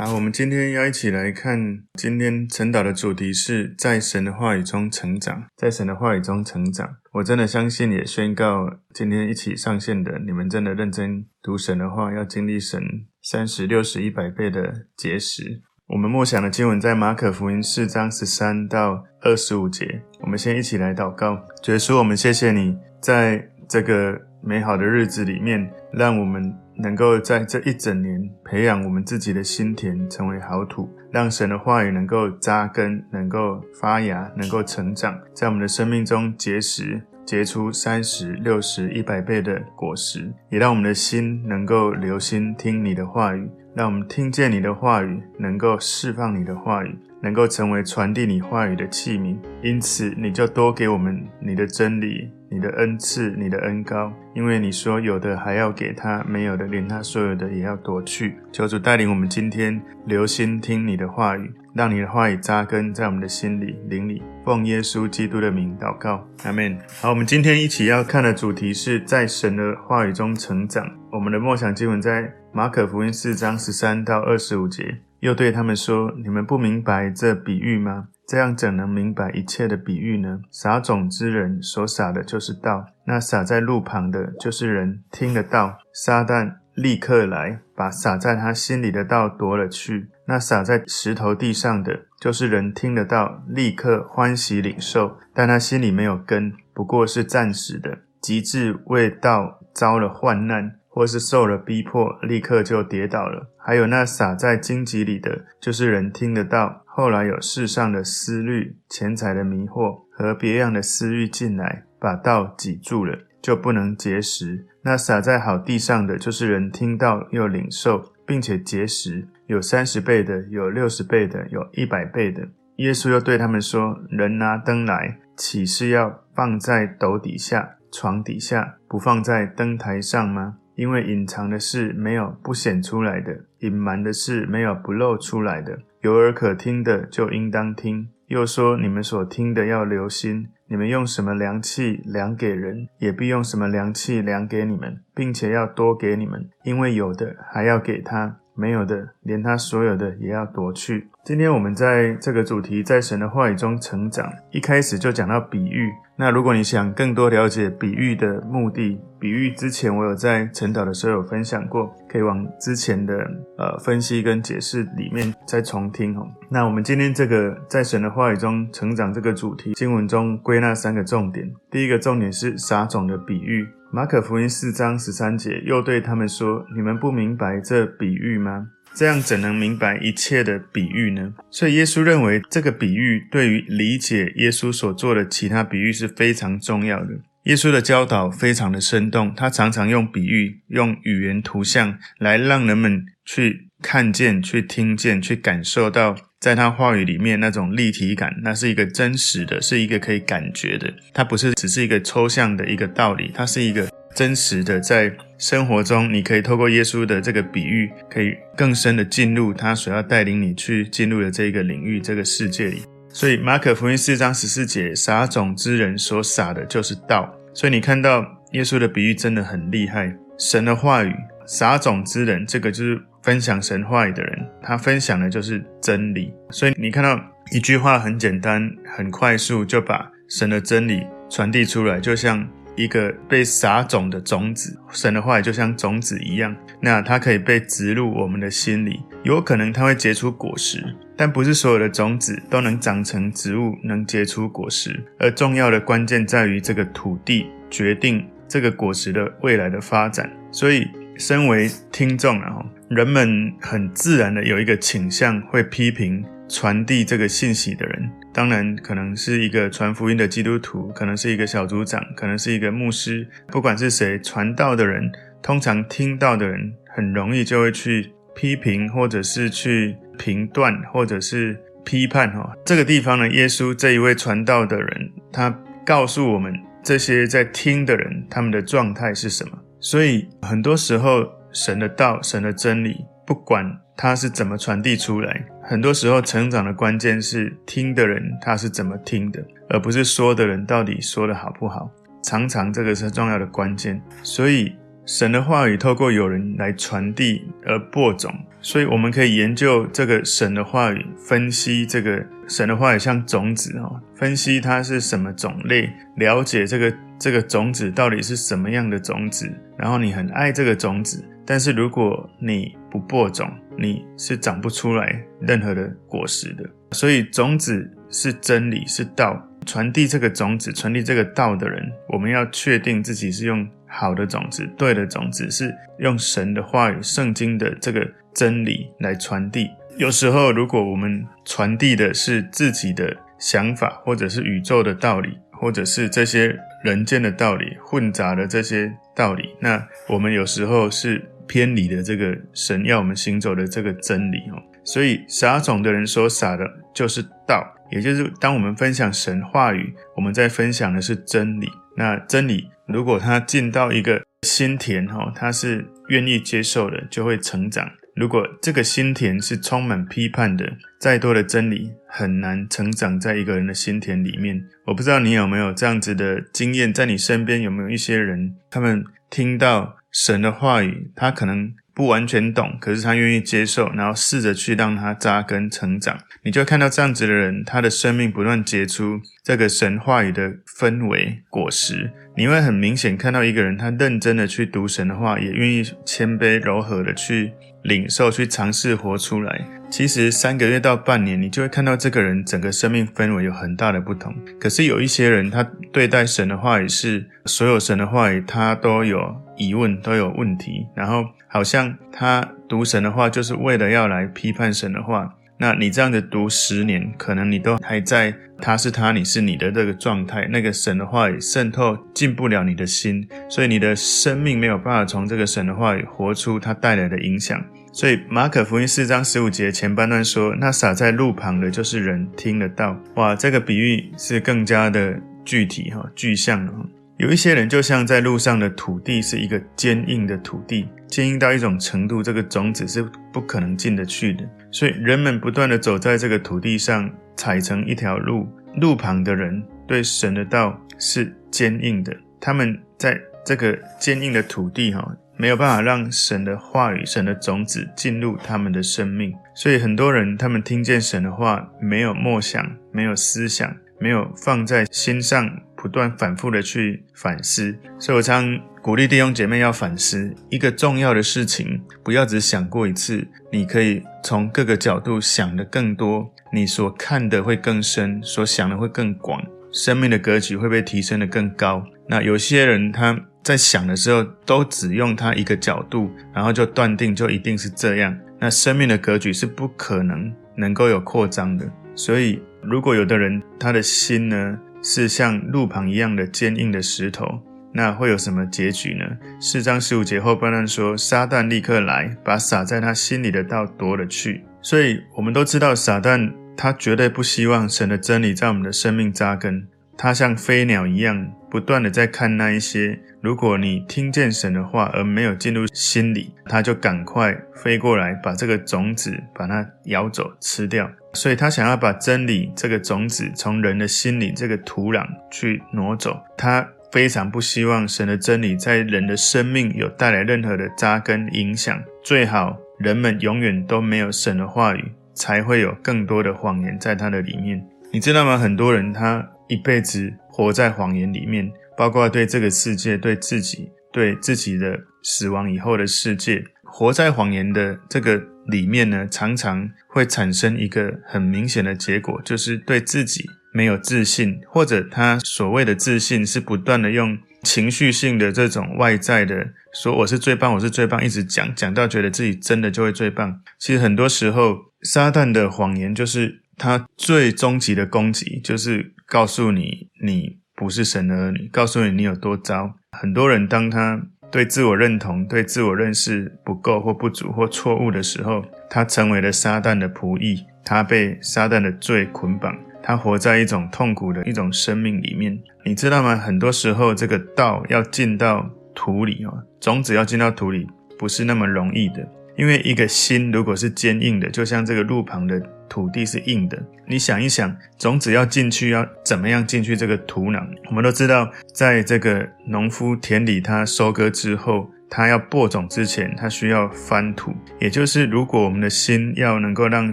好，我们今天要一起来看，今天晨祷的主题是在神的话语中成长，在神的话语中成长。我真的相信，也宣告，今天一起上线的你们，真的认真读神的话，要经历神三十、六十、一百倍的结实。我们默想的经文在马可福音四章十三到二十五节。我们先一起来祷告，主耶稣，我们谢谢你，在这个美好的日子里面，让我们。能够在这一整年培养我们自己的心田，成为好土，让神的话语能够扎根，能够发芽，能够成长，在我们的生命中结实，结出三十、六十、一百倍的果实。也让我们的心能够留心听你的话语，让我们听见你的话语，能够释放你的话语，能够成为传递你话语的器皿。因此，你就多给我们你的真理。你的恩赐，你的恩膏，因为你说有的还要给他，没有的连他所有的也要夺去。求主带领我们今天留心听你的话语，让你的话语扎根在我们的心里灵里。奉耶稣基督的名祷告，阿门。好，我们今天一起要看的主题是在神的话语中成长。我们的默想经文在马可福音四章十三到二十五节，又对他们说：你们不明白这比喻吗？这样怎能明白一切的比喻呢？撒种之人所撒的就是道，那撒在路旁的，就是人听得到，撒旦立刻来，把撒在他心里的道夺了去。那撒在石头地上的，就是人听得到，立刻欢喜领受，但他心里没有根，不过是暂时的，及至为道遭了患难，或是受了逼迫，立刻就跌倒了。还有那撒在荆棘里的，就是人听得到。后来有世上的思虑、钱财的迷惑和别样的私欲进来，把道挤住了，就不能结实。那撒在好地上的，就是人听到又领受，并且结实，有三十倍的，有六十倍的，有一百倍的。耶稣又对他们说：“人拿灯来，岂是要放在斗底下、床底下，不放在灯台上吗？因为隐藏的事没有不显出来的，隐瞒的事没有不露出来的。”有耳可听的，就应当听。又说：你们所听的要留心。你们用什么量器量给人，也必用什么量器量给你们，并且要多给你们，因为有的还要给他，没有的连他所有的也要夺去。今天我们在这个主题，在神的话语中成长，一开始就讲到比喻。那如果你想更多了解比喻的目的，比喻之前我有在晨祷的时候有分享过，可以往之前的呃分析跟解释里面再重听哦。那我们今天这个在神的话语中成长这个主题，经文中归纳三个重点。第一个重点是撒种的比喻，马可福音四章十三节又对他们说：“你们不明白这比喻吗？”这样怎能明白一切的比喻呢？所以耶稣认为这个比喻对于理解耶稣所做的其他比喻是非常重要的。耶稣的教导非常的生动，他常常用比喻、用语言图像来让人们去看见、去听见、去感受到在他话语里面那种立体感，那是一个真实的，是一个可以感觉的。它不是只是一个抽象的一个道理，它是一个。真实的，在生活中，你可以透过耶稣的这个比喻，可以更深的进入他所要带领你去进入的这个领域、这个世界里。所以，马可福音四章十四节，撒种之人所撒的就是道。所以，你看到耶稣的比喻真的很厉害。神的话语，撒种之人，这个就是分享神话语的人，他分享的就是真理。所以，你看到一句话很简单、很快速，就把神的真理传递出来，就像。一个被撒种的种子，神的话也就像种子一样，那它可以被植入我们的心里，有可能它会结出果实，但不是所有的种子都能长成植物，能结出果实。而重要的关键在于这个土地决定这个果实的未来的发展。所以，身为听众啊，人们很自然的有一个倾向，会批评传递这个信息的人。当然，可能是一个传福音的基督徒，可能是一个小组长，可能是一个牧师，不管是谁，传道的人，通常听到的人，很容易就会去批评，或者是去评断，或者是批判。哈，这个地方呢，耶稣这一位传道的人，他告诉我们这些在听的人，他们的状态是什么。所以，很多时候，神的道，神的真理，不管他是怎么传递出来。很多时候，成长的关键是听的人他是怎么听的，而不是说的人到底说的好不好。常常这个是重要的关键。所以，神的话语透过有人来传递而播种，所以我们可以研究这个神的话语，分析这个神的话语像种子哦，分析它是什么种类，了解这个这个种子到底是什么样的种子，然后你很爱这个种子，但是如果你不播种，你是长不出来任何的果实的。所以种子是真理，是道。传递这个种子、传递这个道的人，我们要确定自己是用好的种子、对的种子，是用神的话语、圣经的这个真理来传递。有时候，如果我们传递的是自己的想法，或者是宇宙的道理，或者是这些人间的道理，混杂的这些道理，那我们有时候是偏离的这个神要我们行走的这个真理哦。所以撒种的人所撒的就是道。也就是当我们分享神话语，我们在分享的是真理。那真理如果它进到一个心田，哈，它是愿意接受的，就会成长。如果这个心田是充满批判的，再多的真理很难成长在一个人的心田里面。我不知道你有没有这样子的经验，在你身边有没有一些人，他们听到神的话语，他可能。不完全懂，可是他愿意接受，然后试着去让他扎根成长。你就看到这样子的人，他的生命不断结出这个神话语的氛围果实。你会很明显看到一个人，他认真的去读神的话，也愿意谦卑柔和的去领受，去尝试活出来。其实三个月到半年，你就会看到这个人整个生命氛围有很大的不同。可是有一些人，他对待神的话语是所有神的话语，他都有疑问，都有问题，然后。好像他读神的话，就是为了要来批判神的话。那你这样子读十年，可能你都还在他是他，你是你的这个状态。那个神的话语渗透进不了你的心，所以你的生命没有办法从这个神的话语活出它带来的影响。所以马可福音四章十五节前半段说：“那撒在路旁的，就是人听得到。”哇，这个比喻是更加的具体哈，具象了。有一些人就像在路上的土地，是一个坚硬的土地，坚硬到一种程度，这个种子是不可能进得去的。所以人们不断地走在这个土地上，踩成一条路。路旁的人对神的道是坚硬的，他们在这个坚硬的土地哈，没有办法让神的话语、神的种子进入他们的生命。所以很多人他们听见神的话，没有默想，没有思想，没有放在心上。不断反复的去反思，所以我常鼓励弟兄姐妹要反思一个重要的事情，不要只想过一次，你可以从各个角度想得更多，你所看的会更深，所想的会更广，生命的格局会被提升得更高。那有些人他在想的时候，都只用他一个角度，然后就断定就一定是这样，那生命的格局是不可能能够有扩张的。所以如果有的人他的心呢，是像路旁一样的坚硬的石头，那会有什么结局呢？四章十五节后半段说，撒旦立刻来，把撒在他心里的道夺了去。所以，我们都知道，撒旦他绝对不希望神的真理在我们的生命扎根。他像飞鸟一样，不断的在看那一些。如果你听见神的话而没有进入心里，他就赶快飞过来，把这个种子把它咬走吃掉。所以他想要把真理这个种子从人的心里这个土壤去挪走。他非常不希望神的真理在人的生命有带来任何的扎根影响。最好人们永远都没有神的话语，才会有更多的谎言在他的里面。你知道吗？很多人他。一辈子活在谎言里面，包括对这个世界、对自己、对自己的死亡以后的世界，活在谎言的这个里面呢，常常会产生一个很明显的结果，就是对自己没有自信，或者他所谓的自信是不断的用情绪性的这种外在的说我是最棒，我是最棒，一直讲讲到觉得自己真的就会最棒。其实很多时候，撒旦的谎言就是。他最终极的攻击就是告诉你，你不是神的儿女，告诉你你有多糟。很多人当他对自我认同、对自我认识不够或不足或错误的时候，他成为了撒旦的仆役，他被撒旦的罪捆绑，他活在一种痛苦的一种生命里面。你知道吗？很多时候，这个道要进到土里哦，种子要进到土里，不是那么容易的。因为一个心如果是坚硬的，就像这个路旁的土地是硬的。你想一想，种子要进去，要怎么样进去这个土壤？我们都知道，在这个农夫田里，他收割之后，它要播种之前，它需要翻土。也就是，如果我们的心要能够让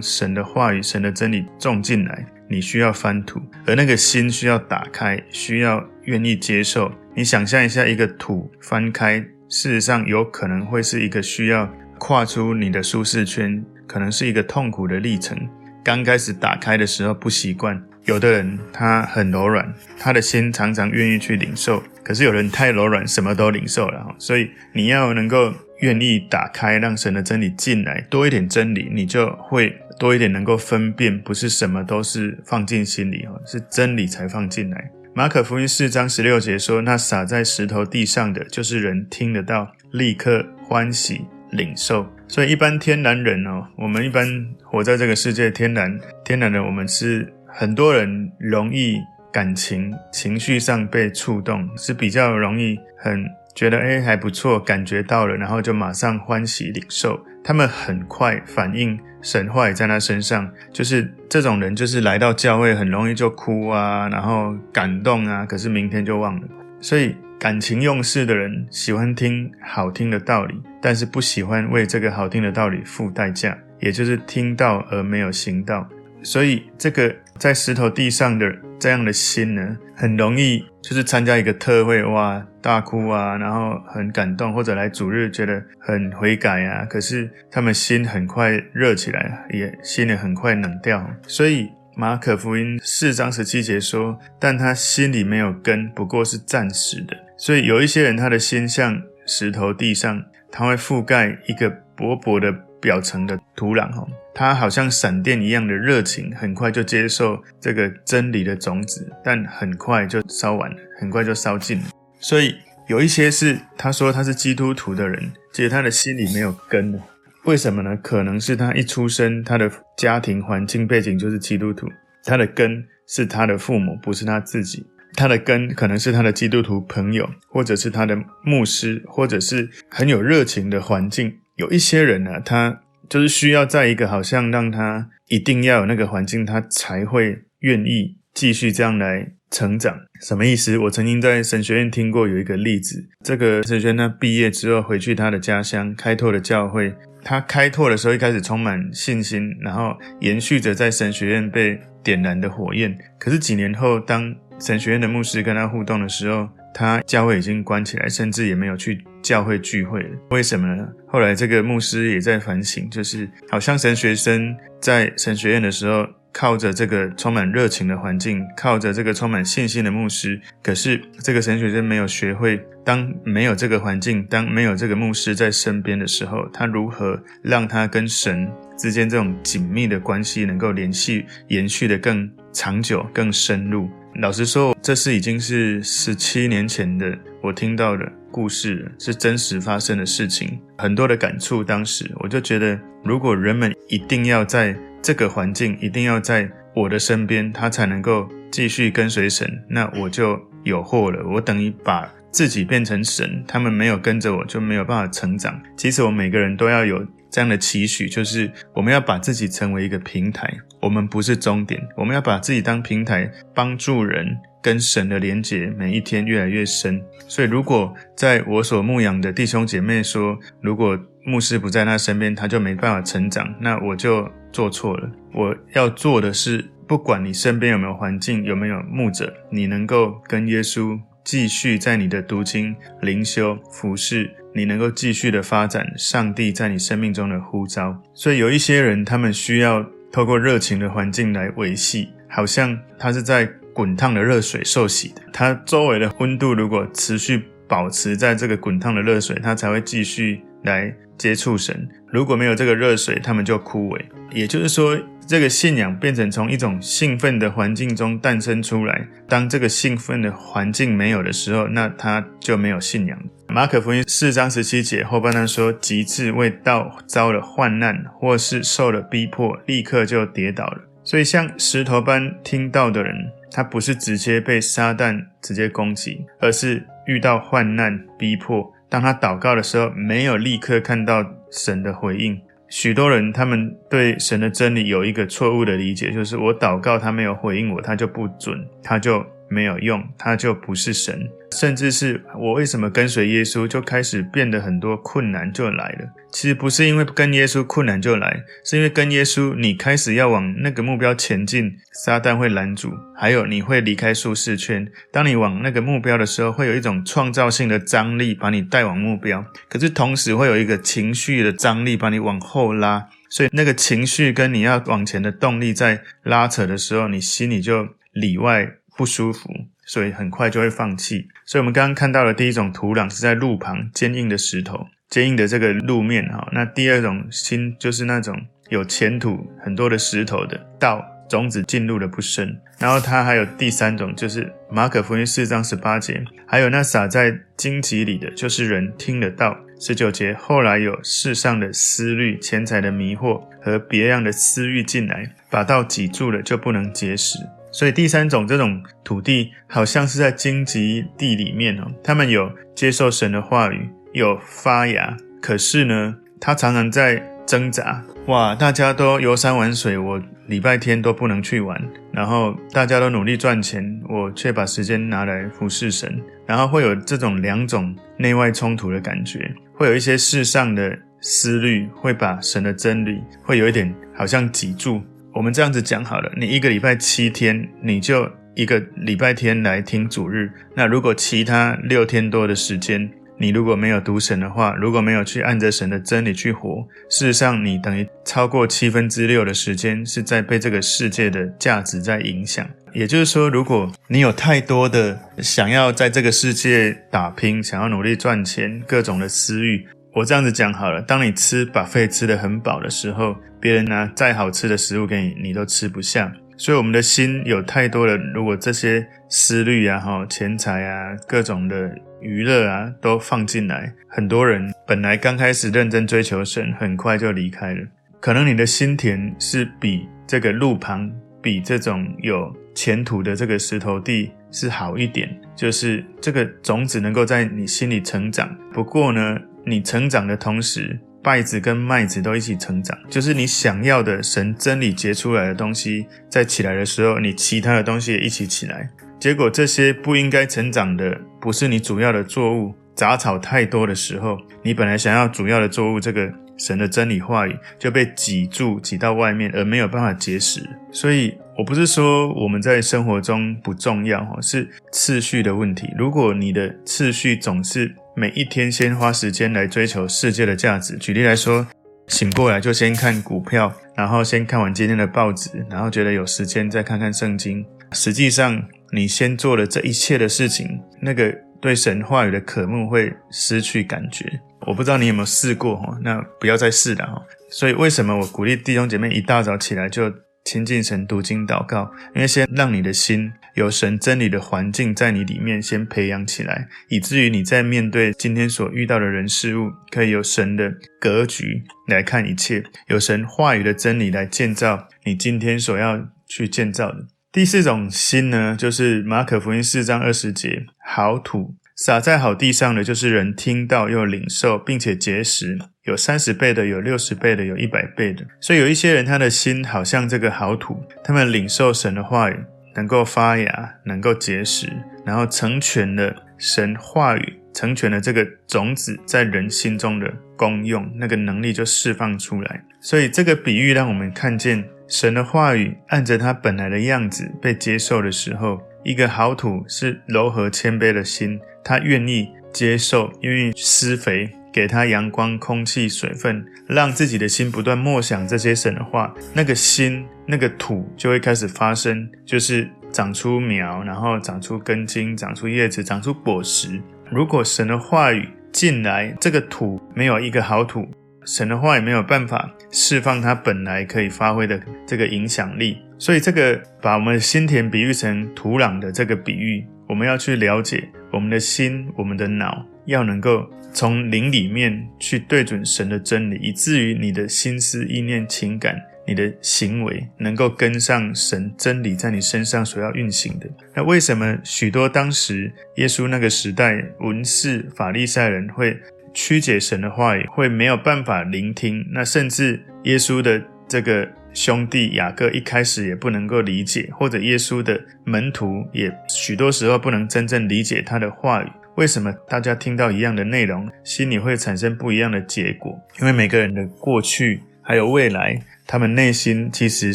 神的话语、神的真理种进来，你需要翻土，而那个心需要打开，需要愿意接受。你想象一下，一个土翻开，事实上有可能会是一个需要跨出你的舒适圈，可能是一个痛苦的历程。刚开始打开的时候不习惯。有的人他很柔软，他的心常常愿意去领受；可是有人太柔软，什么都领受了。所以你要能够愿意打开，让神的真理进来，多一点真理，你就会多一点能够分辨，不是什么都是放进心里哦，是真理才放进来。马可福音四章十六节说：“那撒在石头地上的，就是人听得到，立刻欢喜领受。”所以一般天然人哦，我们一般活在这个世界，天然天然的我们是。很多人容易感情情绪上被触动，是比较容易很觉得诶还不错，感觉到了，然后就马上欢喜领受。他们很快反应神话也在他身上，就是这种人就是来到教会很容易就哭啊，然后感动啊，可是明天就忘了。所以感情用事的人喜欢听好听的道理，但是不喜欢为这个好听的道理付代价，也就是听到而没有行道。所以这个。在石头地上的这样的心呢，很容易就是参加一个特会，哇，大哭啊，然后很感动，或者来主日觉得很悔改啊，可是他们心很快热起来，也心里很快冷掉。所以马可福音四章十七节说，但他心里没有根，不过是暂时的。所以有一些人，他的心像石头地上，他会覆盖一个薄薄的表层的土壤，哦。他好像闪电一样的热情，很快就接受这个真理的种子，但很快就烧完了，很快就烧尽了。所以有一些是他说他是基督徒的人，其实他的心里没有根的。为什么呢？可能是他一出生，他的家庭环境背景就是基督徒，他的根是他的父母，不是他自己。他的根可能是他的基督徒朋友，或者是他的牧师，或者是很有热情的环境。有一些人呢，他。就是需要在一个好像让他一定要有那个环境，他才会愿意继续这样来成长。什么意思？我曾经在神学院听过有一个例子，这个神学院他毕业之后回去他的家乡开拓的教会，他开拓的时候一开始充满信心，然后延续着在神学院被点燃的火焰。可是几年后，当神学院的牧师跟他互动的时候，他教会已经关起来，甚至也没有去教会聚会了。为什么呢？后来这个牧师也在反省，就是好像神学生在神学院的时候，靠着这个充满热情的环境，靠着这个充满信心的牧师，可是这个神学生没有学会，当没有这个环境，当没有这个牧师在身边的时候，他如何让他跟神之间这种紧密的关系能够联系、延续的更长久、更深入？老实说，这是已经是十七年前的我听到的故事，是真实发生的事情，很多的感触。当时我就觉得，如果人们一定要在这个环境，一定要在我的身边，他才能够继续跟随神，那我就有祸了。我等于把自己变成神，他们没有跟着我，就没有办法成长。其实我们每个人都要有这样的期许，就是我们要把自己成为一个平台。我们不是终点，我们要把自己当平台，帮助人跟神的连结，每一天越来越深。所以，如果在我所牧养的弟兄姐妹说，如果牧师不在他身边，他就没办法成长，那我就做错了。我要做的是，不管你身边有没有环境，有没有牧者，你能够跟耶稣继续在你的读经、灵修、服事，你能够继续的发展上帝在你生命中的呼召。所以，有一些人，他们需要。透过热情的环境来维系，好像它是在滚烫的热水受洗的。它周围的温度如果持续保持在这个滚烫的热水，它才会继续来接触神。如果没有这个热水，他们就枯萎。也就是说，这个信仰变成从一种兴奋的环境中诞生出来。当这个兴奋的环境没有的时候，那他就没有信仰。马可福音四章十七节后半段说：“极致为道遭了患难，或是受了逼迫，立刻就跌倒了。”所以，像石头般听到的人，他不是直接被撒旦直接攻击，而是遇到患难逼迫。当他祷告的时候，没有立刻看到神的回应。许多人他们对神的真理有一个错误的理解，就是我祷告他没有回应我，他就不准，他就没有用，他就不是神。甚至是我为什么跟随耶稣，就开始变得很多困难就来了。其实不是因为跟耶稣困难就来，是因为跟耶稣你开始要往那个目标前进，撒旦会拦阻，还有你会离开舒适圈。当你往那个目标的时候，会有一种创造性的张力把你带往目标，可是同时会有一个情绪的张力把你往后拉。所以那个情绪跟你要往前的动力在拉扯的时候，你心里就里外不舒服，所以很快就会放弃。所以我们刚刚看到的第一种土壤是在路旁坚硬的石头，坚硬的这个路面哈。那第二种心就是那种有前土很多的石头的道，种子进入的不深。然后它还有第三种，就是马可福音四章十八节，还有那撒在荆棘里的，就是人听了道。十九节，后来有世上的思虑、钱财的迷惑和别样的私欲进来，把道挤住了，就不能结实。所以第三种这种土地，好像是在荆棘地里面哦，他们有接受神的话语，有发芽，可是呢，他常常在挣扎。哇，大家都游山玩水，我礼拜天都不能去玩，然后大家都努力赚钱，我却把时间拿来服侍神，然后会有这种两种内外冲突的感觉。会有一些世上的思虑，会把神的真理，会有一点好像挤住。我们这样子讲好了，你一个礼拜七天，你就一个礼拜天来听主日。那如果其他六天多的时间，你如果没有读神的话，如果没有去按着神的真理去活，事实上你等于超过七分之六的时间是在被这个世界的价值在影响。也就是说，如果你有太多的想要在这个世界打拼，想要努力赚钱，各种的私欲，我这样子讲好了。当你吃把肺吃得很饱的时候，别人拿再好吃的食物给你，你都吃不下。所以我们的心有太多的，如果这些思虑啊、哈钱财啊、各种的娱乐啊都放进来，很多人本来刚开始认真追求神，很快就离开了。可能你的心田是比这个路旁，比这种有前途的这个石头地是好一点，就是这个种子能够在你心里成长。不过呢，你成长的同时，稗子跟麦子都一起成长，就是你想要的神真理结出来的东西，在起来的时候，你其他的东西也一起起来。结果这些不应该成长的，不是你主要的作物，杂草太多的时候，你本来想要主要的作物，这个神的真理话语就被挤住，挤到外面，而没有办法结实。所以。我不是说我们在生活中不重要，是次序的问题。如果你的次序总是每一天先花时间来追求世界的价值，举例来说，醒过来就先看股票，然后先看完今天的报纸，然后觉得有时间再看看圣经。实际上，你先做了这一切的事情，那个对神话语的渴慕会失去感觉。我不知道你有没有试过，那不要再试了哈。所以，为什么我鼓励弟兄姐妹一大早起来就亲近神、读经、祷告，因为先让你的心有神真理的环境在你里面先培养起来，以至于你在面对今天所遇到的人事物，可以有神的格局来看一切，有神话语的真理来建造你今天所要去建造的。第四种心呢，就是马可福音四章二十节，好土。撒在好地上的，就是人听到又领受，并且结实，有三十倍的，有六十倍的，有一百倍的。所以有一些人，他的心好像这个好土，他们领受神的话语，能够发芽，能够结实，然后成全了神话语，成全了这个种子在人心中的功用，那个能力就释放出来。所以这个比喻让我们看见神的话语按着它本来的样子被接受的时候，一个好土是柔和谦卑的心。他愿意接受，愿意施肥，给他阳光、空气、水分，让自己的心不断默想这些神的话。那个心，那个土就会开始发生，就是长出苗，然后长出根茎，长出叶子，长出果实。如果神的话语进来，这个土没有一个好土，神的话也没有办法释放它本来可以发挥的这个影响力。所以，这个把我们心田比喻成土壤的这个比喻。我们要去了解我们的心，我们的脑要能够从灵里面去对准神的真理，以至于你的心思意念、情感、你的行为能够跟上神真理在你身上所要运行的。那为什么许多当时耶稣那个时代文士、法利赛人会曲解神的话语，会没有办法聆听？那甚至耶稣的这个兄弟雅各一开始也不能够理解，或者耶稣的门徒也许多时候不能真正理解他的话语。为什么大家听到一样的内容，心里会产生不一样的结果？因为每个人的过去还有未来，他们内心其实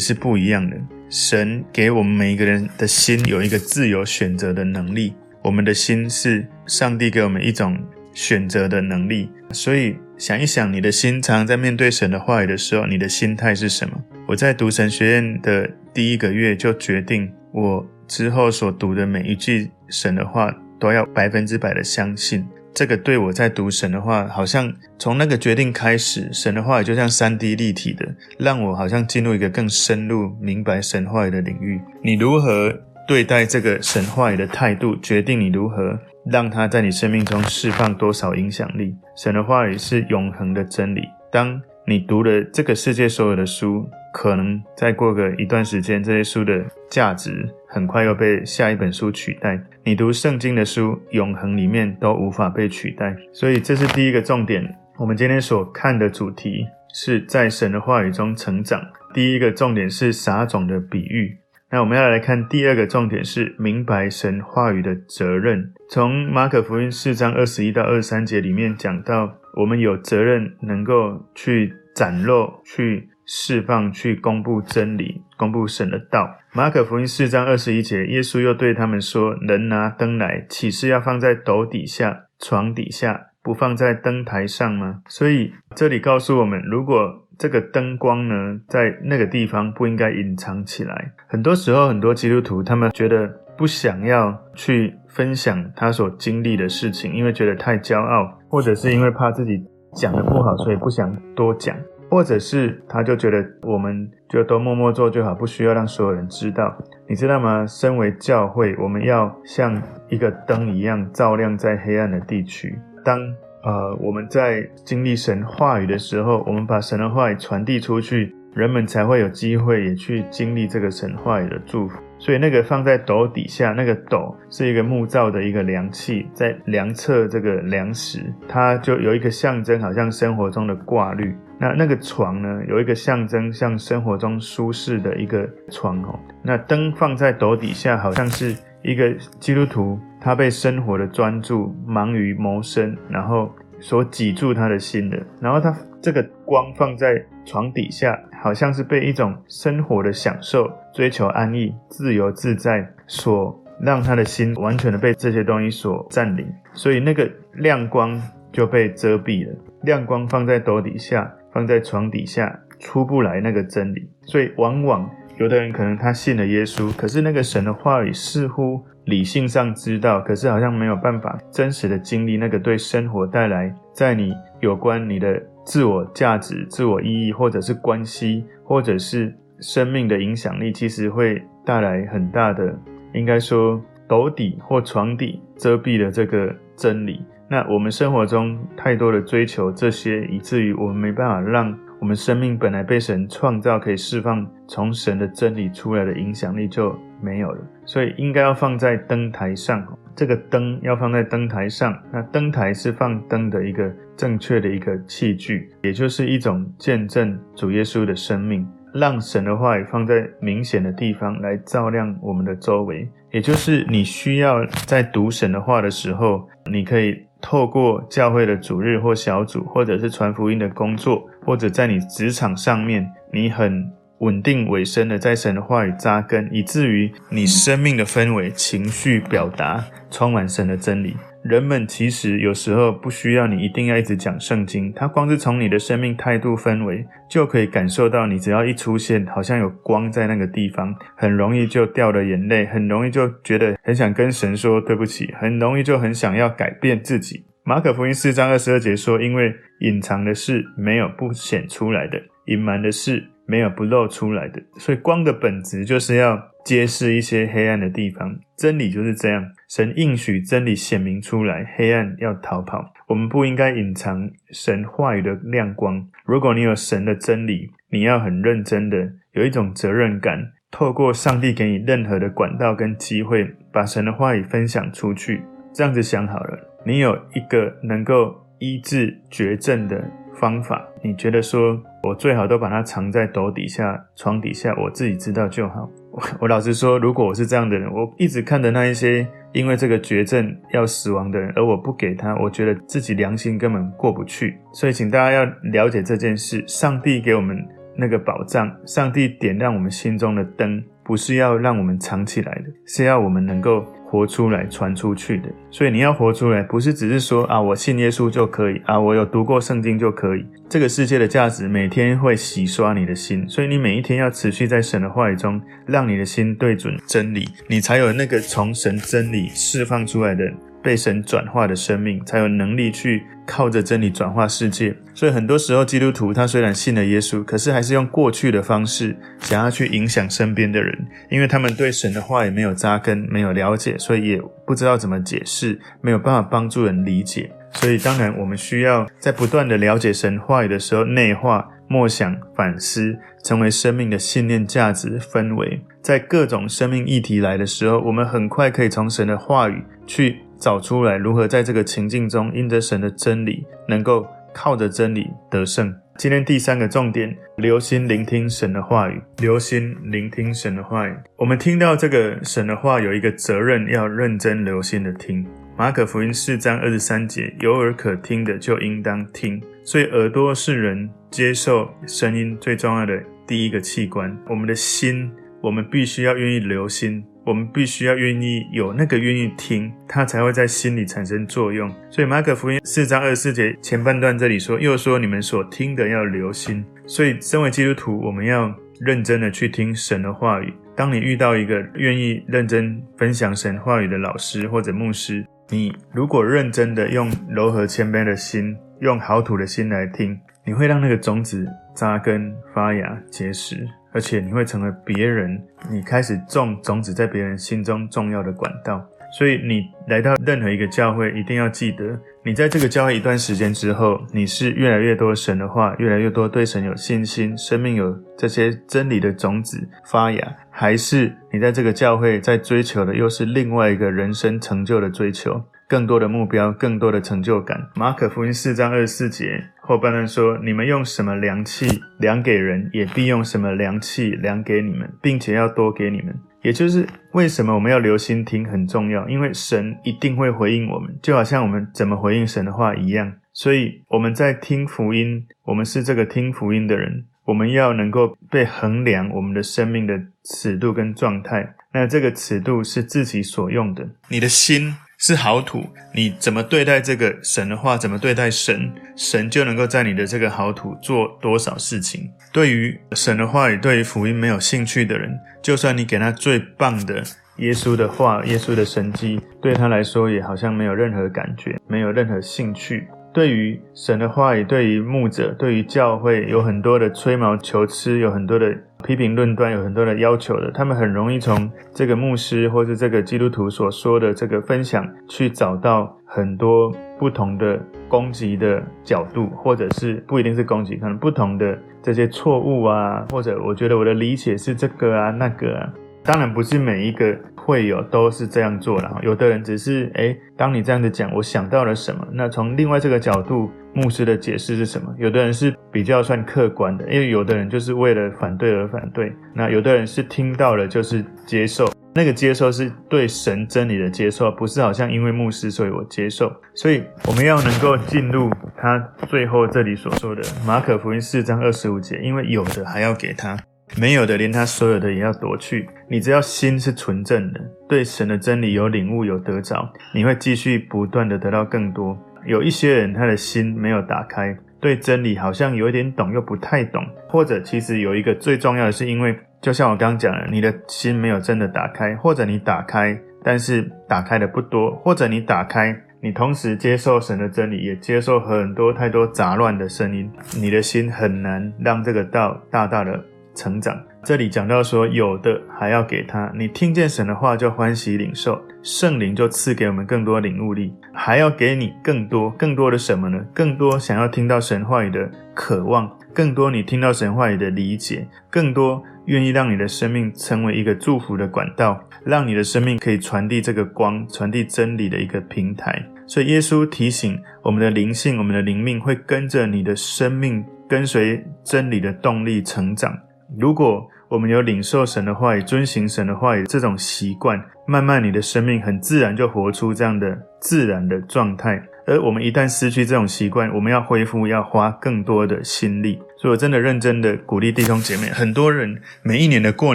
是不一样的。神给我们每一个人的心有一个自由选择的能力，我们的心是上帝给我们一种选择的能力。所以想一想，你的心常在面对神的话语的时候，你的心态是什么？我在读神学院的第一个月就决定，我之后所读的每一句神的话都要百分之百的相信。这个对我在读神的话，好像从那个决定开始，神的话语就像三 D 立体的，让我好像进入一个更深入明白神话语的领域。你如何对待这个神话语的态度，决定你如何让它在你生命中释放多少影响力。神的话语是永恒的真理。当你读了这个世界所有的书，可能再过个一段时间，这些书的价值很快又被下一本书取代。你读圣经的书，永恒里面都无法被取代。所以这是第一个重点。我们今天所看的主题是在神的话语中成长。第一个重点是撒种的比喻。那我们要来看第二个重点是明白神话语的责任。从马可福音四章二十一到二十三节里面讲到。我们有责任能够去展露、去释放、去公布真理、公布神的道。马可福音四章二十一节，耶稣又对他们说：“人拿灯来，岂是要放在斗底下、床底下，不放在灯台上吗？”所以这里告诉我们，如果这个灯光呢，在那个地方不应该隐藏起来。很多时候，很多基督徒他们觉得不想要去分享他所经历的事情，因为觉得太骄傲。或者是因为怕自己讲得不好，所以不想多讲；或者是他就觉得我们就都默默做就好，不需要让所有人知道。你知道吗？身为教会，我们要像一个灯一样照亮在黑暗的地区。当呃我们在经历神话语的时候，我们把神的话语传递出去，人们才会有机会也去经历这个神话语的祝福。所以那个放在斗底下，那个斗是一个木造的一个量器，在量测这个粮食，它就有一个象征，好像生活中的挂绿。那那个床呢，有一个象征，像生活中舒适的一个床哦。那灯放在斗底下，好像是一个基督徒，他被生活的专注、忙于谋生，然后所挤住他的心的。然后他这个光放在床底下。好像是被一种生活的享受、追求安逸、自由自在所让他的心完全的被这些东西所占领，所以那个亮光就被遮蔽了。亮光放在斗底下，放在床底下，出不来那个真理。所以往往有的人可能他信了耶稣，可是那个神的话语似乎理性上知道，可是好像没有办法真实的经历那个对生活带来在你有关你的。自我价值、自我意义，或者是关系，或者是生命的影响力，其实会带来很大的，应该说斗底或床底遮蔽了这个真理。那我们生活中太多的追求这些，以至于我们没办法让我们生命本来被神创造可以释放从神的真理出来的影响力就没有了。所以应该要放在灯台上。这个灯要放在灯台上，那灯台是放灯的一个正确的一个器具，也就是一种见证主耶稣的生命，让神的话语放在明显的地方来照亮我们的周围。也就是你需要在读神的话的时候，你可以透过教会的主日或小组，或者是传福音的工作，或者在你职场上面，你很。稳定委身的，在神的话语扎根，以至于你生命的氛围、情绪表达充满神的真理。人们其实有时候不需要你一定要一直讲圣经，他光是从你的生命态度氛围就可以感受到，你只要一出现，好像有光在那个地方，很容易就掉了眼泪，很容易就觉得很想跟神说对不起，很容易就很想要改变自己。马可福音四章二十二节说：“因为隐藏的事没有不显出来的，隐瞒的事。”没有不露出来的，所以光的本质就是要揭示一些黑暗的地方。真理就是这样，神应许真理显明出来，黑暗要逃跑。我们不应该隐藏神话语的亮光。如果你有神的真理，你要很认真的，有一种责任感，透过上帝给你任何的管道跟机会，把神的话语分享出去。这样子想好了，你有一个能够医治绝症的方法，你觉得说我最好都把它藏在斗底下、床底下，我自己知道就好。我，老实说，如果我是这样的人，我一直看着那一些因为这个绝症要死亡的人，而我不给他，我觉得自己良心根本过不去。所以，请大家要了解这件事：上帝给我们那个宝藏，上帝点亮我们心中的灯，不是要让我们藏起来的，是要我们能够。活出来，传出去的。所以你要活出来，不是只是说啊，我信耶稣就可以啊，我有读过圣经就可以。这个世界的价值每天会洗刷你的心，所以你每一天要持续在神的话语中，让你的心对准真理，你才有那个从神真理释放出来的。被神转化的生命，才有能力去靠着真理转化世界。所以很多时候，基督徒他虽然信了耶稣，可是还是用过去的方式想要去影响身边的人，因为他们对神的话也没有扎根，没有了解，所以也不知道怎么解释，没有办法帮助人理解。所以当然，我们需要在不断的了解神话语的时候，内化、默想、反思，成为生命的信念、价值、氛围。在各种生命议题来的时候，我们很快可以从神的话语去。找出来如何在这个情境中，因着神的真理，能够靠着真理得胜。今天第三个重点，留心聆听神的话语。留心聆听神的话语。我们听到这个神的话，有一个责任，要认真留心的听。马可福音四章二十三节，有耳可听的就应当听。所以耳朵是人接受声音最重要的第一个器官。我们的心，我们必须要愿意留心。我们必须要愿意有那个愿意听，他才会在心里产生作用。所以马可福音四章二十四节前半段这里说，又说你们所听的要留心。所以身为基督徒，我们要认真的去听神的话语。当你遇到一个愿意认真分享神话语的老师或者牧师，你如果认真的用柔和谦卑的心，用好土的心来听，你会让那个种子扎根发芽结实。而且你会成为别人，你开始种种子在别人心中重要的管道。所以你来到任何一个教会，一定要记得，你在这个教会一段时间之后，你是越来越多神的话，越来越多对神有信心，生命有这些真理的种子发芽，还是你在这个教会在追求的又是另外一个人生成就的追求？更多的目标，更多的成就感。马可福音四章二十四节后半段说：“你们用什么量器量给人，也必用什么量器量给你们，并且要多给你们。”也就是为什么我们要留心听很重要，因为神一定会回应我们，就好像我们怎么回应神的话一样。所以我们在听福音，我们是这个听福音的人，我们要能够被衡量我们的生命的尺度跟状态。那这个尺度是自己所用的，你的心。是好土，你怎么对待这个神的话，怎么对待神，神就能够在你的这个好土做多少事情。对于神的话语，对于福音没有兴趣的人，就算你给他最棒的耶稣的话、耶稣的神迹，对他来说也好像没有任何感觉，没有任何兴趣。对于神的话语，对于牧者，对于教会，有很多的吹毛求疵，有很多的批评论断，有很多的要求的，他们很容易从这个牧师或是这个基督徒所说的这个分享，去找到很多不同的攻击的角度，或者是不一定是攻击，可能不同的这些错误啊，或者我觉得我的理解是这个啊那个啊，当然不是每一个。会有都是这样做的哈，有的人只是诶，当你这样子讲，我想到了什么？那从另外这个角度，牧师的解释是什么？有的人是比较算客观的，因为有的人就是为了反对而反对。那有的人是听到了就是接受，那个接受是对神真理的接受，不是好像因为牧师所以我接受。所以我们要能够进入他最后这里所说的马可福音四章二十五节，因为有的还要给他。没有的，连他所有的也要夺去。你只要心是纯正的，对神的真理有领悟、有得着，你会继续不断的得到更多。有一些人，他的心没有打开，对真理好像有一点懂，又不太懂。或者，其实有一个最重要的是，因为就像我刚刚讲的，你的心没有真的打开，或者你打开，但是打开的不多，或者你打开，你同时接受神的真理，也接受很多太多杂乱的声音，你的心很难让这个道大大的。成长，这里讲到说，有的还要给他。你听见神的话就欢喜领受，圣灵就赐给我们更多领悟力，还要给你更多更多的什么呢？更多想要听到神话语的渴望，更多你听到神话语的理解，更多愿意让你的生命成为一个祝福的管道，让你的生命可以传递这个光，传递真理的一个平台。所以耶稣提醒我们的灵性，我们的灵命会跟着你的生命。跟随真理的动力成长。如果我们有领受神的话语、遵行神的话语这种习惯，慢慢你的生命很自然就活出这样的自然的状态。而我们一旦失去这种习惯，我们要恢复，要花更多的心力。所以我真的认真的鼓励弟兄姐妹，很多人每一年的过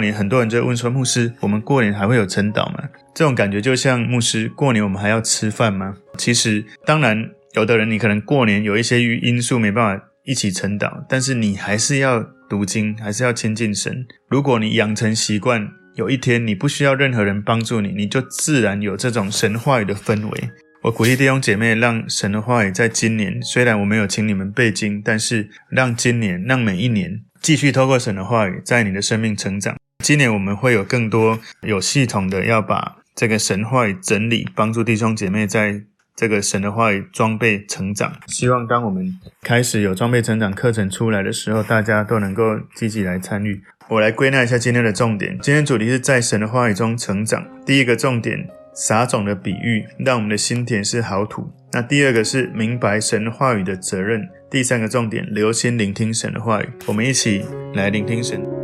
年，很多人就问说：“牧师，我们过年还会有晨祷吗？”这种感觉就像牧师过年我们还要吃饭吗？其实，当然，有的人你可能过年有一些因素没办法一起晨祷，但是你还是要读经，还是要亲近神。如果你养成习惯，有一天你不需要任何人帮助你，你就自然有这种神话语的氛围。我鼓励弟兄姐妹，让神的话语在今年，虽然我没有请你们背经，但是让今年，让每一年继续透过神的话语，在你的生命成长。今年我们会有更多有系统的要把这个神话语整理，帮助弟兄姐妹在这个神的话语装备成长。希望当我们开始有装备成长课程出来的时候，大家都能够积极来参与。我来归纳一下今天的重点。今天主题是在神的话语中成长。第一个重点。撒种的比喻，让我们的心田是好土。那第二个是明白神话语的责任。第三个重点，留心聆听神的话语。我们一起来聆听神。